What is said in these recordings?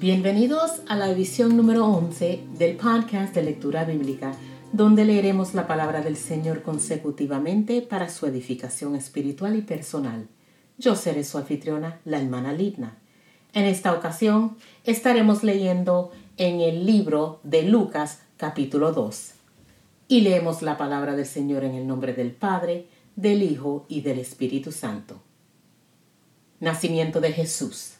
Bienvenidos a la edición número 11 del podcast de lectura bíblica, donde leeremos la palabra del Señor consecutivamente para su edificación espiritual y personal. Yo seré su anfitriona, la hermana Lidna. En esta ocasión estaremos leyendo en el libro de Lucas capítulo 2. Y leemos la palabra del Señor en el nombre del Padre, del Hijo y del Espíritu Santo. Nacimiento de Jesús.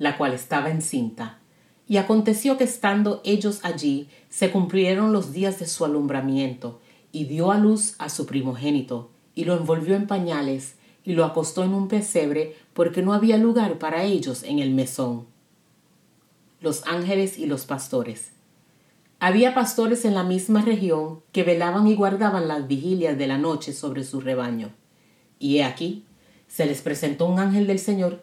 la cual estaba encinta. Y aconteció que estando ellos allí, se cumplieron los días de su alumbramiento, y dio a luz a su primogénito, y lo envolvió en pañales, y lo acostó en un pesebre, porque no había lugar para ellos en el mesón. Los ángeles y los pastores. Había pastores en la misma región que velaban y guardaban las vigilias de la noche sobre su rebaño. Y he aquí, se les presentó un ángel del Señor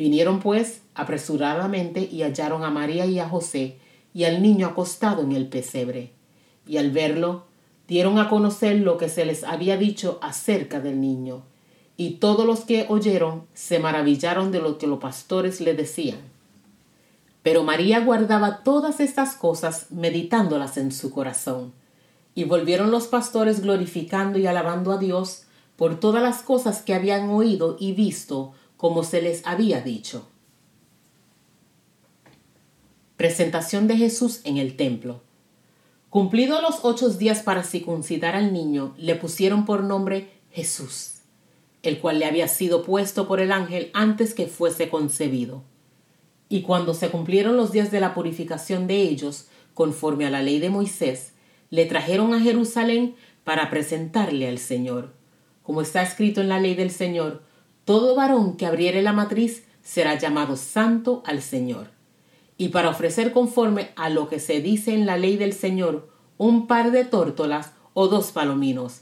Vinieron pues apresuradamente y hallaron a María y a José y al niño acostado en el pesebre. Y al verlo, dieron a conocer lo que se les había dicho acerca del niño. Y todos los que oyeron se maravillaron de lo que los pastores le decían. Pero María guardaba todas estas cosas meditándolas en su corazón. Y volvieron los pastores glorificando y alabando a Dios por todas las cosas que habían oído y visto como se les había dicho. Presentación de Jesús en el templo. Cumplidos los ocho días para circuncidar al niño, le pusieron por nombre Jesús, el cual le había sido puesto por el ángel antes que fuese concebido. Y cuando se cumplieron los días de la purificación de ellos, conforme a la ley de Moisés, le trajeron a Jerusalén para presentarle al Señor. Como está escrito en la ley del Señor, todo varón que abriere la matriz será llamado santo al Señor. Y para ofrecer conforme a lo que se dice en la ley del Señor, un par de tórtolas o dos palominos.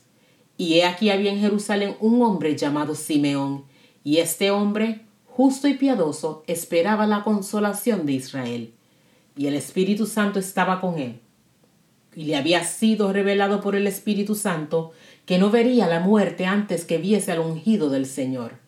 Y he aquí había en Jerusalén un hombre llamado Simeón, y este hombre, justo y piadoso, esperaba la consolación de Israel. Y el Espíritu Santo estaba con él. Y le había sido revelado por el Espíritu Santo que no vería la muerte antes que viese al ungido del Señor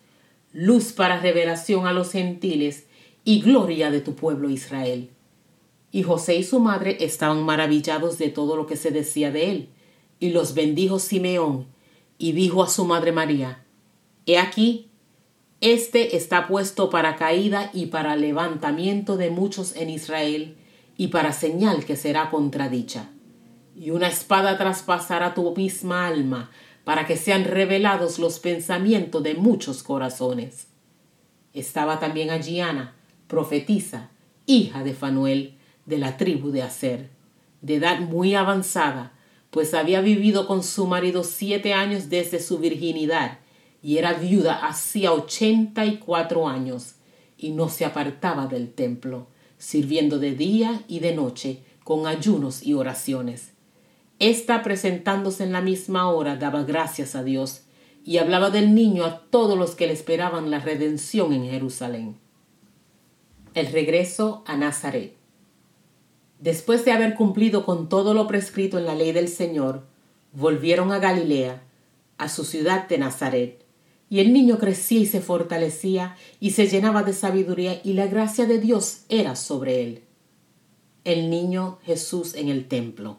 luz para revelación a los gentiles y gloria de tu pueblo Israel. Y José y su madre estaban maravillados de todo lo que se decía de él, y los bendijo Simeón, y dijo a su madre María, He aquí, este está puesto para caída y para levantamiento de muchos en Israel, y para señal que será contradicha. Y una espada traspasará tu misma alma, para que sean revelados los pensamientos de muchos corazones. Estaba también allí Ana, profetisa, hija de Fanuel, de la tribu de Aser, de edad muy avanzada, pues había vivido con su marido siete años desde su virginidad y era viuda hacía ochenta y cuatro años y no se apartaba del templo, sirviendo de día y de noche con ayunos y oraciones. Esta presentándose en la misma hora daba gracias a Dios y hablaba del niño a todos los que le esperaban la redención en Jerusalén. El regreso a Nazaret. Después de haber cumplido con todo lo prescrito en la ley del Señor, volvieron a Galilea, a su ciudad de Nazaret. Y el niño crecía y se fortalecía y se llenaba de sabiduría y la gracia de Dios era sobre él. El niño Jesús en el templo.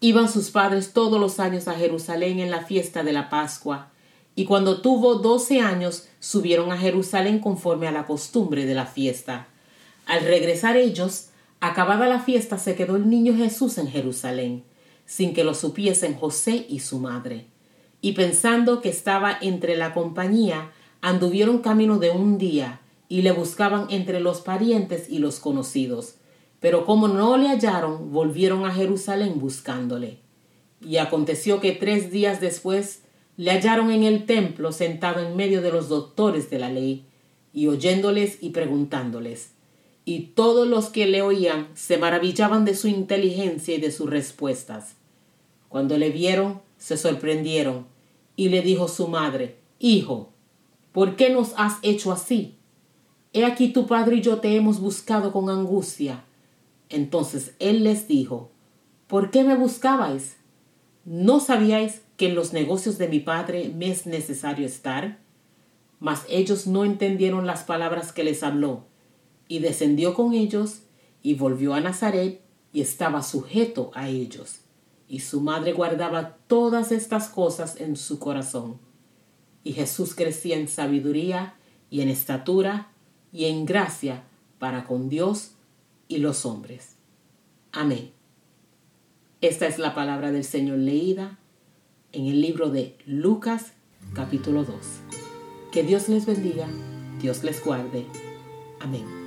Iban sus padres todos los años a Jerusalén en la fiesta de la Pascua, y cuando tuvo doce años subieron a Jerusalén conforme a la costumbre de la fiesta. Al regresar ellos, Acabada la fiesta se quedó el niño Jesús en Jerusalén, sin que lo supiesen José y su madre. Y pensando que estaba entre la compañía, anduvieron camino de un día y le buscaban entre los parientes y los conocidos. Pero como no le hallaron, volvieron a Jerusalén buscándole. Y aconteció que tres días después le hallaron en el templo sentado en medio de los doctores de la ley, y oyéndoles y preguntándoles y todos los que le oían se maravillaban de su inteligencia y de sus respuestas. Cuando le vieron, se sorprendieron, y le dijo su madre, Hijo, ¿por qué nos has hecho así? He aquí tu padre y yo te hemos buscado con angustia. Entonces él les dijo, ¿por qué me buscabais? ¿No sabíais que en los negocios de mi padre me es necesario estar? Mas ellos no entendieron las palabras que les habló y descendió con ellos y volvió a Nazaret y estaba sujeto a ellos. Y su madre guardaba todas estas cosas en su corazón. Y Jesús crecía en sabiduría y en estatura y en gracia para con Dios y los hombres. Amén. Esta es la palabra del Señor leída en el libro de Lucas capítulo 2. Que Dios les bendiga, Dios les guarde. Amén.